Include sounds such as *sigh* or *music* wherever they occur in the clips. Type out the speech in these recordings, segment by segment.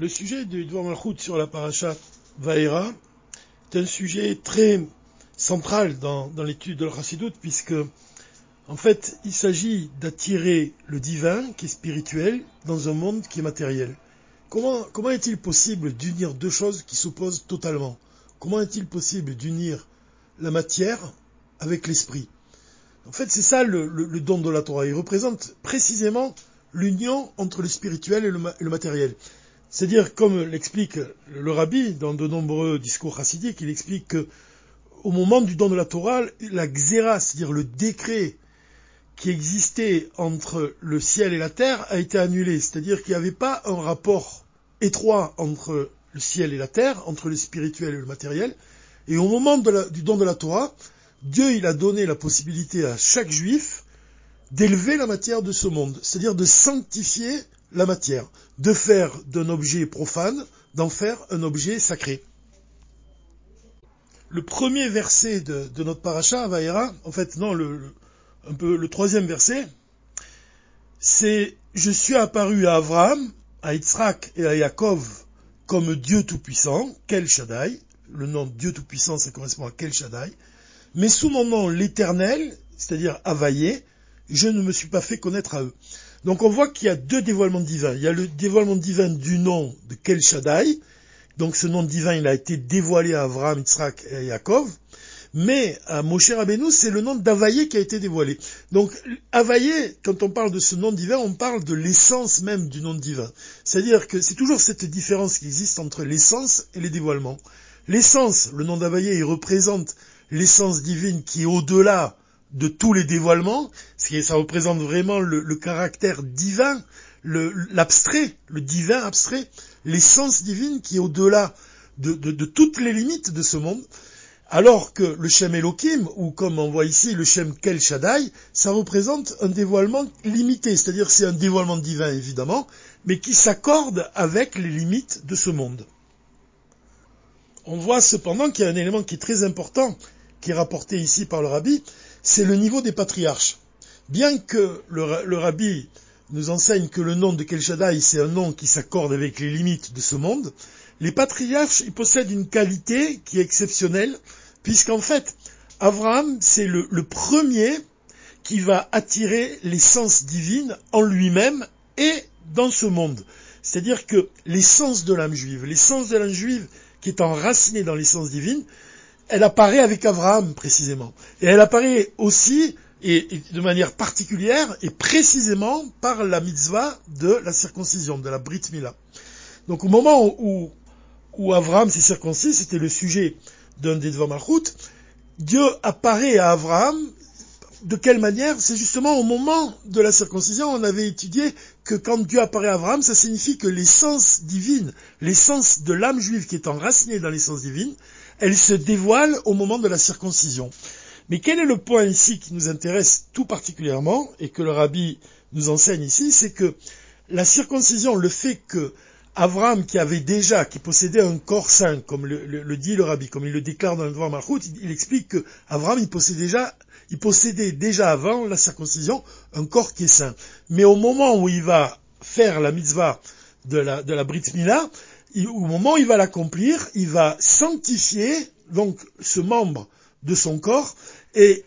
Le sujet du Dvar Malchut sur la paracha Vaera est un sujet très central dans, l'étude de la puisque en fait il s'agit d'attirer le divin qui est spirituel dans un monde qui est matériel. Comment est-il possible d'unir deux choses qui s'opposent totalement? Comment est-il possible d'unir la matière avec l'esprit? En fait c'est ça le, don de la Torah. Il représente précisément l'union entre le spirituel et le matériel. C'est-à-dire, comme l'explique le rabbi dans de nombreux discours chassidiques, il explique que au moment du don de la Torah, la xéra, c'est-à-dire le décret qui existait entre le ciel et la terre, a été annulé. C'est-à-dire qu'il n'y avait pas un rapport étroit entre le ciel et la terre, entre le spirituel et le matériel. Et au moment du don de la Torah, Dieu il a donné la possibilité à chaque juif d'élever la matière de ce monde, c'est-à-dire de sanctifier la matière, de faire d'un objet profane, d'en faire un objet sacré. Le premier verset de, notre paracha, Vaïra, en fait, non, le, un peu le troisième verset, c'est Je suis apparu à Abraham, à Yitzhak et à Yaakov comme Dieu Tout-Puissant, Kel Shaddai, le nom Dieu Tout-Puissant, ça correspond à Kel Shaddai, mais sous mon nom l'Éternel, c'est-à-dire Availlé, je ne me suis pas fait connaître à eux. Donc on voit qu'il y a deux dévoilements divins. Il y a le dévoilement divin du nom de Kel Shaddai. Donc ce nom divin, il a été dévoilé à Abraham, Yitzhak et Yaakov. Mais à Moshe Rabbeinu, c'est le nom d'Availlé qui a été dévoilé. Donc Availlé, quand on parle de ce nom divin, on parle de l'essence même du nom divin. C'est-à-dire que c'est toujours cette différence qui existe entre l'essence et les dévoilements. L'essence, le nom d'Availlé, il représente l'essence divine qui est au-delà de tous les dévoilements, ça représente vraiment le, caractère divin, l'abstrait, le, divin abstrait, l'essence divine qui est au-delà de, toutes les limites de ce monde, alors que le Shem Elohim, ou comme on voit ici le Shem Kel Shaddai, ça représente un dévoilement limité, c'est-à-dire c'est un dévoilement divin évidemment, mais qui s'accorde avec les limites de ce monde. On voit cependant qu'il y a un élément qui est très important, qui est rapporté ici par le rabbi, c'est le niveau des patriarches. Bien que le, rabbi nous enseigne que le nom de Kel c'est un nom qui s'accorde avec les limites de ce monde, les patriarches, ils possèdent une qualité qui est exceptionnelle, puisqu'en fait, Abraham, c'est le, le premier qui va attirer l'essence divine en lui-même et dans ce monde. C'est-à-dire que l'essence de l'âme juive, l'essence de l'âme juive qui est enracinée dans l'essence divine, elle apparaît avec Abraham précisément. Et elle apparaît aussi, et, de manière particulière, et précisément par la mitzvah de la circoncision, de la Brit Mila. Donc au moment où, où Abraham s'est circoncis, c'était le sujet d'un des Dvar Dieu apparaît à Abraham de quelle manière C'est justement au moment de la circoncision, on avait étudié que quand Dieu apparaît à Abraham, ça signifie que l'essence divine, l'essence de l'âme juive qui est enracinée dans l'essence divine, elle se dévoile au moment de la circoncision. Mais quel est le point ici qui nous intéresse tout particulièrement et que le rabbi nous enseigne ici, c'est que la circoncision, le fait que Abraham, qui avait déjà, qui possédait un corps saint, comme le, dit le rabbi, comme il le déclare dans le droit Malchut, il, explique que Abraham, il possédait déjà, il possédait déjà avant la circoncision un corps qui est saint. Mais au moment où il va faire la mitzvah de la, de la Brit Mila, au moment où il va l'accomplir, il va sanctifier donc ce membre de son corps et,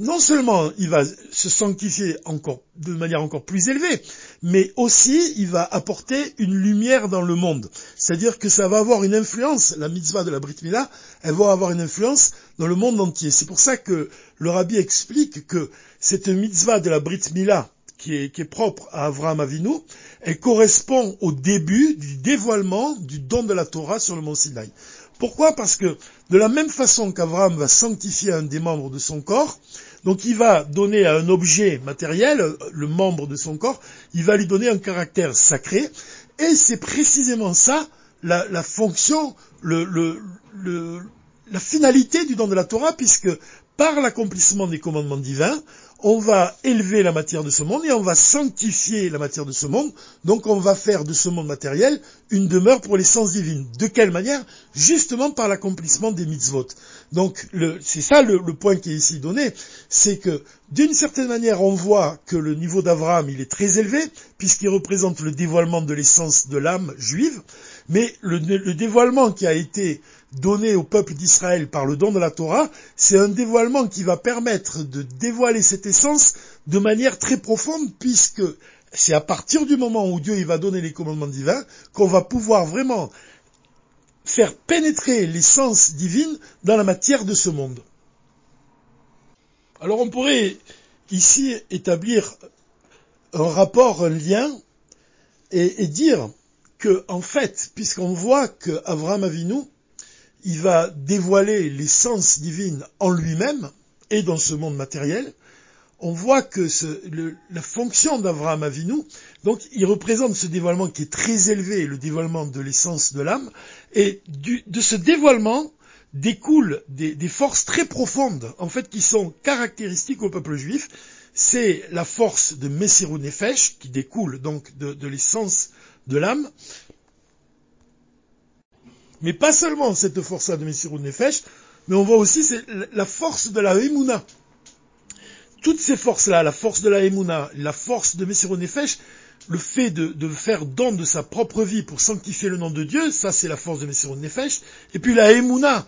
non seulement il va se sanctifier encore de manière encore plus élevée, mais aussi il va apporter une lumière dans le monde. C'est-à-dire que ça va avoir une influence, la mitzvah de la Brit Mila, elle va avoir une influence dans le monde entier. C'est pour ça que le rabbi explique que cette mitzvah de la Brit Mila, qui est, propre à Avraham Avinu, elle correspond au début du dévoilement du don de la Torah sur le mont Sinaï. Pourquoi? Parce que de la même façon qu'Avraham va sanctifier un des membres de son corps, donc il va donner à un objet matériel, le membre de son corps, il va lui donner un caractère sacré, et c'est précisément ça la, fonction, la finalité du don de la Torah, puisque par l'accomplissement des commandements divins, on va élever la matière de ce monde et on va sanctifier la matière de ce monde. Donc on va faire de ce monde matériel une demeure pour les sens divines. De quelle manière? Justement par l'accomplissement des mitzvot. Donc c'est ça le, point qui est ici donné, c'est que d'une certaine manière on voit que le niveau d'Abraham il est très élevé puisqu'il représente le dévoilement de l'essence de l'âme juive, mais le dévoilement qui a été donné au peuple d'Israël par le don de la Torah, c'est un dévoilement qui va permettre de dévoiler cette essence de manière très profonde puisque c'est à partir du moment où Dieu va donner les commandements divins qu'on va pouvoir vraiment faire pénétrer l'essence divine dans la matière de ce monde. Alors on pourrait ici établir un rapport, un lien, et, et dire que, en fait, puisqu'on voit que Avraham Avinu, il va dévoiler l'essence divine en lui-même et dans ce monde matériel, on voit que la fonction d'Avraham Avinu, donc il représente ce dévoilement qui est très élevé, le dévoilement de l'essence de l'âme, et de ce dévoilement découlent des, forces très profondes, en fait, qui sont caractéristiques au peuple juif. C'est la force de Messirou Nefesh, qui découle donc de l'essence de l'âme, mais pas seulement cette force-là de Messirou Nefesh, mais on voit aussi la force de la Emouna. Toutes ces forces-là, la force de la Emouna, la force de Messirou Nefesh, le fait de, faire don de sa propre vie pour sanctifier le nom de Dieu, ça c'est la force de Messirou Nefesh. Et puis la Emouna,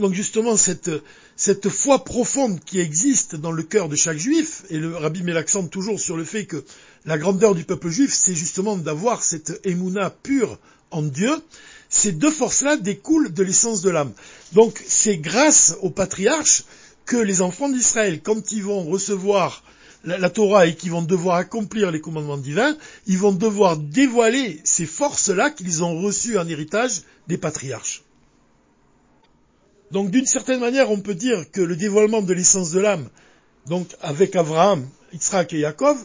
donc justement cette, foi profonde qui existe dans le cœur de chaque juif, et le rabbi met l'accent toujours sur le fait que la grandeur du peuple juif, c'est justement d'avoir cette Emouna pure en Dieu, ces deux forces-là découlent de l'essence de l'âme. Donc c'est grâce aux patriarches que les enfants d'Israël, quand ils vont recevoir la, Torah et qu'ils vont devoir accomplir les commandements divins, ils vont devoir dévoiler ces forces-là qu'ils ont reçues en héritage des patriarches. Donc d'une certaine manière, on peut dire que le dévoilement de l'essence de l'âme, donc avec Abraham, Yitzhak et Yaakov,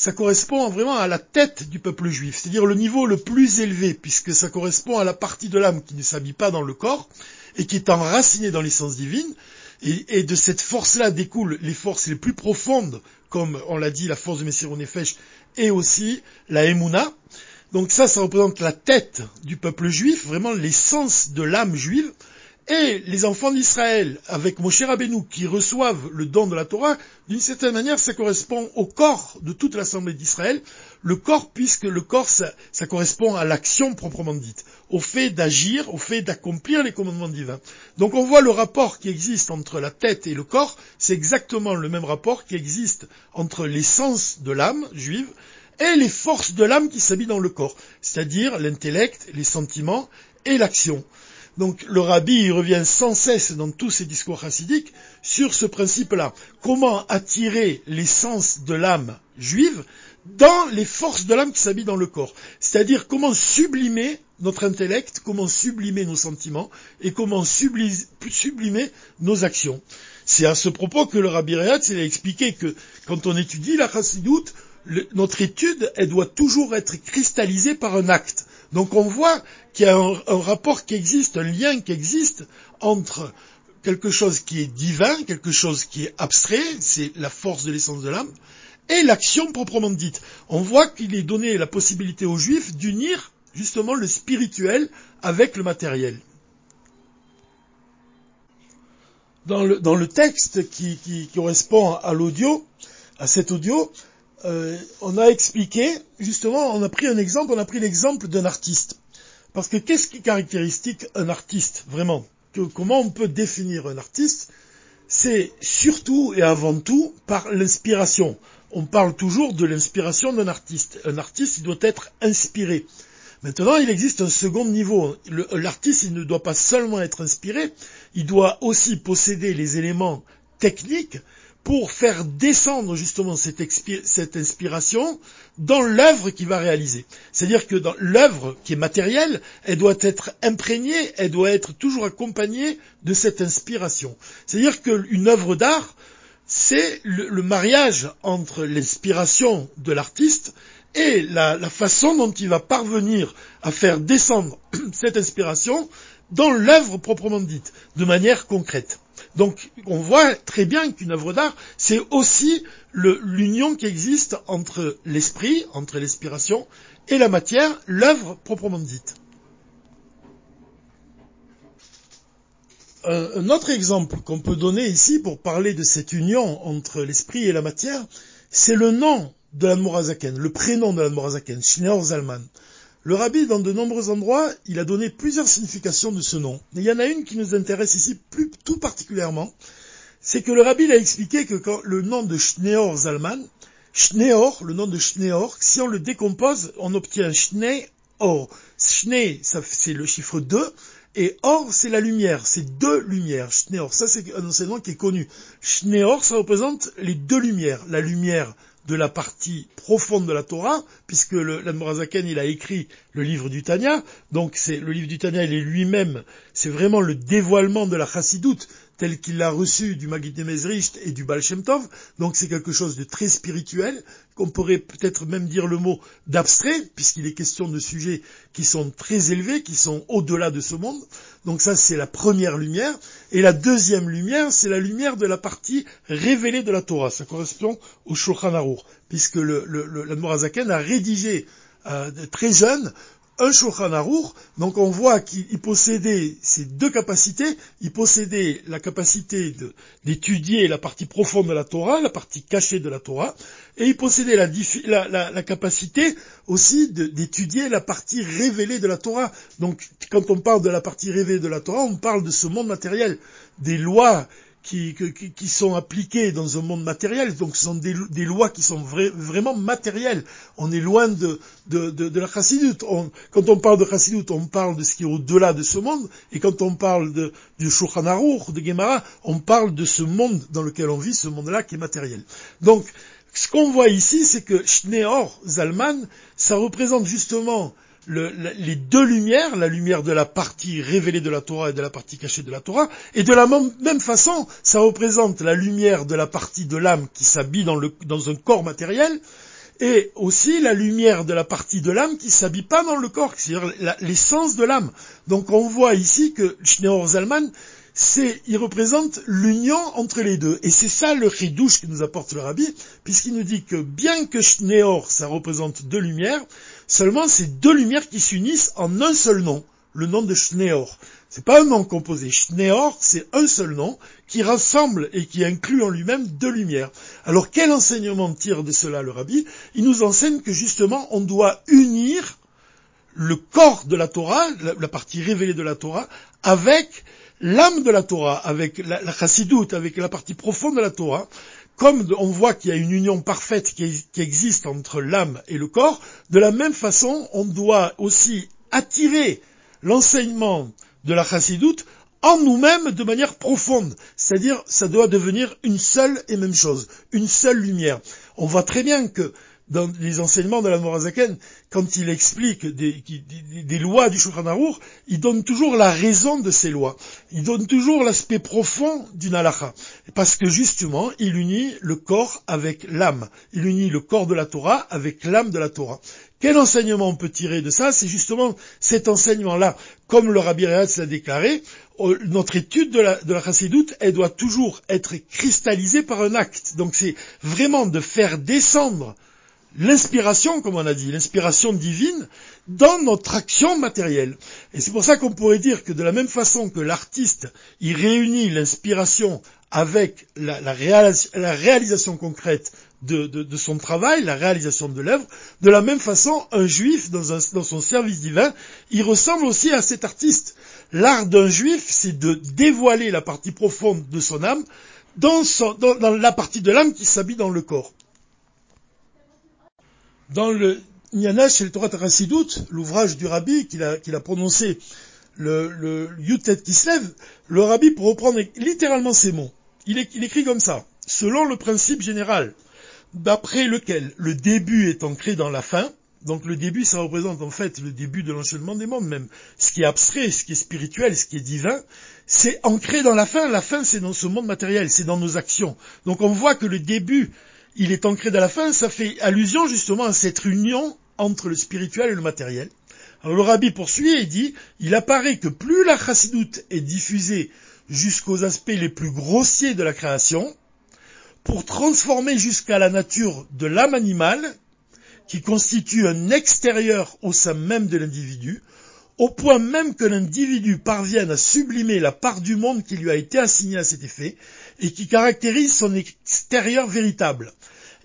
ça correspond vraiment à la tête du peuple juif, c'est-à-dire le niveau le plus élevé, puisque ça correspond à la partie de l'âme qui ne s'habille pas dans le corps et qui est enracinée dans l'essence divine, et, de cette force-là découlent les forces les plus profondes, comme on l'a dit, la force de Messirou Nefesh, et aussi la Emouna. Donc ça, ça représente la tête du peuple juif, vraiment l'essence de l'âme juive, et les enfants d'Israël, avec Moshe Rabbeinu, qui reçoivent le don de la Torah, d'une certaine manière, ça correspond au corps de toute l'assemblée d'Israël. Le corps, puisque le corps, ça, correspond à l'action proprement dite, au fait d'agir, au fait d'accomplir les commandements divins. Donc on voit le rapport qui existe entre la tête et le corps, c'est exactement le même rapport qui existe entre l'essence de l'âme juive et les forces de l'âme qui s'habillent dans le corps, c'est-à-dire l'intellect, les sentiments et l'action. Donc le rabbi revient sans cesse dans tous ses discours chassidiques sur ce principe-là. Comment attirer l'essence de l'âme juive dans les forces de l'âme qui s'habillent dans le corps? C'est-à-dire comment sublimer notre intellect, comment sublimer nos sentiments et comment sublimer nos actions. C'est à ce propos que le Rabbi Rehatz a expliqué que quand on étudie la chassidoute, notre étude, elle doit toujours être cristallisée par un acte. Donc on voit qu'il y a un, rapport qui existe, un lien qui existe entre quelque chose qui est divin, quelque chose qui est abstrait, c'est la force de l'essence de l'âme, et l'action proprement dite. On voit qu'il est donné la possibilité aux juifs d'unir justement le spirituel avec le matériel. Dans le, texte qui correspond à l'audio, à cet audio, euh, on a expliqué, justement, on a pris un exemple, on a pris l'exemple d'un artiste. Parce que qu'est-ce qui caractéristique un artiste, vraiment? Comment on peut définir un artiste? C'est surtout et avant tout par l'inspiration. On parle toujours de l'inspiration d'un artiste. Un artiste, il doit être inspiré. Maintenant, il existe un second niveau. L'artiste, il ne doit pas seulement être inspiré, il doit aussi posséder les éléments techniques pour faire descendre justement cette, inspiration dans l'œuvre qu'il va réaliser. C'est-à-dire que dans l'œuvre qui est matérielle, elle doit être imprégnée, elle doit être toujours accompagnée de cette inspiration. C'est-à-dire qu'une œuvre d'art, c'est le, mariage entre l'inspiration de l'artiste et la, la façon dont il va parvenir à faire descendre *clears throat* cette inspiration dans l'œuvre proprement dite, de manière concrète. Donc on voit très bien qu'une œuvre d'art, c'est aussi l'union qui existe entre l'esprit, entre l'inspiration et la matière, l'œuvre proprement dite. Un, autre exemple qu'on peut donner ici pour parler de cette union entre l'esprit et la matière, c'est le nom de l'Admorazaken, le prénom de l'Admorazaken, Schneor Zalman. Le rabbi, dans de nombreux endroits, il a donné plusieurs significations de ce nom. il y en a une qui nous intéresse ici plus, tout particulièrement. C'est que le rabbi a expliqué que le nom de Schneor Zalman, Schneor, le nom de Schneor, si on le décompose, on obtient Schneor. Schne, c'est le chiffre 2, et or, c'est la lumière, c'est deux lumières. Schneor, ça c'est un enseignement qui est connu. Schneor, ça représente les deux lumières. La lumière de la partie profonde de la Torah, puisque l'Admorazaken, il a écrit le livre du Tanya, donc c'est le livre du Tanya, il est lui-même, c'est vraiment le dévoilement de la chassidoute, tel qu'il l'a reçu du Magid et du Baal donc c'est quelque chose de très spirituel, qu'on pourrait peut-être même dire le mot d'abstrait, puisqu'il est question de sujets qui sont très élevés, qui sont au-delà de ce monde. Donc ça, c'est la première lumière. Et la deuxième lumière, c'est la lumière de la partie révélée de la Torah. Ça correspond au Shulchan Aruch, puisque le, le, a rédigé euh, très jeune un Shulchan donc on voit qu'il possédait ces deux capacités, il possédait la capacité d'étudier la partie profonde de la Torah, la partie cachée de la Torah, et il possédait la capacité aussi d'étudier la partie révélée de la Torah. Donc quand on parle de la partie révélée de la Torah, on parle de ce monde matériel, des lois qui, sont appliquées dans un monde matériel. Donc ce sont des, lois qui sont vraiment matérielles. On est loin de, de, de, la chassidoute. quand on parle de chassidoute, on parle de ce qui est au-delà de ce monde. Et quand on parle de, du Shulchan de Gemara, on parle de ce monde dans lequel on vit, ce monde-là qui est matériel. Donc ce qu'on voit ici, c'est que Schneor Zalman, ça représente justement les deux lumières, la lumière de la partie révélée de la Torah et de la partie cachée de la Torah, et de la même façon, ça représente la lumière de la partie de l'âme qui s'habille dans, un corps matériel, et aussi la lumière de la partie de l'âme qui s'habille pas dans le corps, c'est-à-dire l'essence de l'âme. Donc on voit ici que Schneor Zalman, c'est, il représente l'union entre les deux. Et c'est ça le ridouche que nous apporte le rabbi, puisqu'il nous dit que bien que Schneor, ça représente deux lumières, seulement c'est deux lumières qui s'unissent en un seul nom, le nom de Schneor. C'est pas un nom composé. Schneor, c'est un seul nom qui rassemble et qui inclut en lui-même deux lumières. Alors quel enseignement tire de cela le rabbi? Il nous enseigne que justement on doit unir le corps de la Torah, la, partie révélée de la Torah, avec l'âme de la Torah, avec la, la chassidoute, avec la partie profonde de la Torah, comme on voit qu'il y a une union parfaite qui, existe entre l'âme et le corps, de la même façon, on doit aussi attirer l'enseignement de la chassidoute en nous-mêmes de manière profonde. C'est-à-dire, ça doit devenir une seule et même chose, une seule lumière. On voit très bien que dans les enseignements de la Morazaken, quand il explique des, lois du Shulchan il donne toujours la raison de ces lois. Il donne toujours l'aspect profond d'une halakha. Parce que justement, il unit le corps avec l'âme. Il unit le corps de la Torah avec l'âme de la Torah. Quel enseignement on peut tirer de ça? C'est justement cet enseignement-là. Comme le Rabbi Rehatz l'a déclaré, euh, notre étude de la, de la chassidoute, elle doit toujours être cristallisée par un acte. Donc c'est vraiment de faire descendre l'inspiration, comme on a dit, l'inspiration divine dans notre action matérielle. Et c'est pour ça qu'on pourrait dire que de la même façon que l'artiste, il réunit l'inspiration avec la, réalisation concrète de, son travail, la réalisation de l'œuvre, de la même façon, un juif, dans, son service divin, il ressemble aussi à cet artiste. L'art d'un juif, c'est de dévoiler la partie profonde de son âme dans, dans la partie de l'âme qui s'habille dans le corps. Dans le Nyanash et le Torah Tarasidut, l'ouvrage du rabbi qu'il a, prononcé, le, le Yutet Kislev, le rabbi, pour reprendre littéralement ces mots, il, écrit comme ça, selon le principe général, d'après lequel le début est ancré dans la fin, donc le début, ça représente en fait le début de l'enchaînement des mondes même. Ce qui est abstrait, ce qui est spirituel, ce qui est divin, c'est ancré dans la fin. La fin, c'est dans ce monde matériel, c'est dans nos actions. Donc on voit que le début il est ancré dans la fin, ça fait allusion justement à cette union entre le spirituel et le matériel. Alors le rabbi poursuit et dit, il apparaît que plus la chassidoute est diffusée jusqu'aux aspects les plus grossiers de la création, pour transformer jusqu'à la nature de l'âme animale, qui constitue un extérieur au sein même de l'individu, au point même que l'individu parvienne à sublimer la part du monde qui lui a été assignée à cet effet, et qui caractérise son extérieur véritable.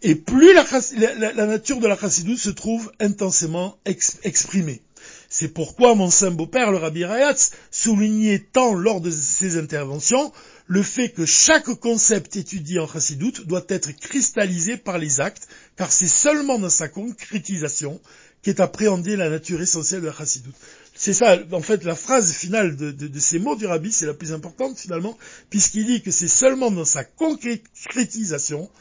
Et plus la, nature de la chassidoute se trouve intensément exprimée. C'est pourquoi mon saint beau-père, le Rabbi Rayatz, soulignait tant lors de ses interventions le fait que chaque concept étudié en chassidoute doit être cristallisé par les actes, car c'est seulement dans sa concrétisation qu'est appréhendée la nature essentielle de la chassidoute. C'est ça, en fait, la phrase finale de, ces mots du rabbi, c'est la plus importante finalement, puisqu'il dit que c'est seulement dans sa concrétisation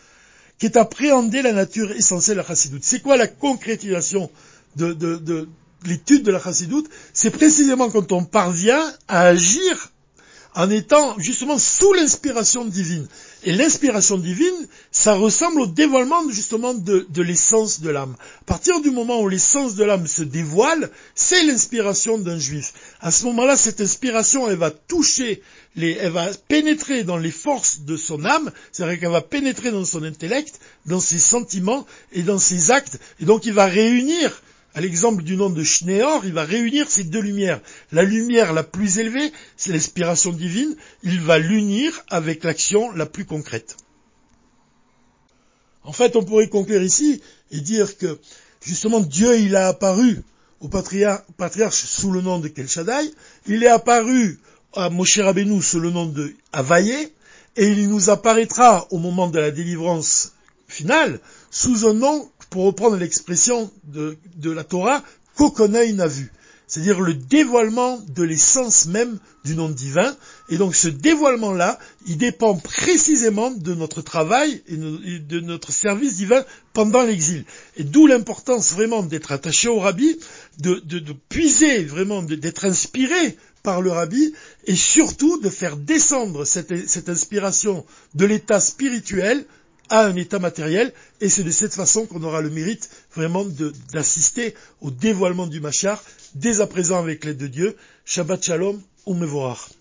qu'est appréhendée la nature essentielle de la chassidoute. C'est quoi la concrétisation de, de l'étude de la chassidoute? C'est précisément quand on parvient à agir en étant justement sous l'inspiration divine. Et l'inspiration divine, ça ressemble au dévoilement justement de, l'essence de l'âme. À partir du moment où l'essence de l'âme se dévoile, c'est l'inspiration d'un juif. À ce moment-là, cette inspiration, elle va toucher, les, elle va pénétrer dans les forces de son âme, c'est-à-dire qu'elle va pénétrer dans son intellect, dans ses sentiments et dans ses actes, et donc il va réunir à l'exemple du nom de Schneor, il va réunir ces deux lumières. La lumière la plus élevée, c'est l'inspiration divine, il va l'unir avec l'action la plus concrète. En fait, on pourrait conclure ici et dire que, justement, Dieu, il a apparu au patriarche, sous le nom de Kel il est apparu à Moshe Rabbeinu sous le nom de Havaye, et il nous apparaîtra au moment de la délivrance finale sous un nom pour reprendre l'expression de, la Torah, œil n'a vu. C'est-à-dire le dévoilement de l'essence même du nom divin. Et donc ce dévoilement-là, il dépend précisément de notre travail et de notre service divin pendant l'exil. Et d'où l'importance vraiment d'être attaché au rabbi, de, puiser vraiment, d'être inspiré par le rabbi, et surtout de faire descendre cette inspiration de l'état spirituel à un état matériel, et c'est de cette façon qu'on aura le mérite vraiment d'assister au dévoilement du Machar, dès à présent avec l'aide de Dieu. Shabbat Shalom, Umevorach.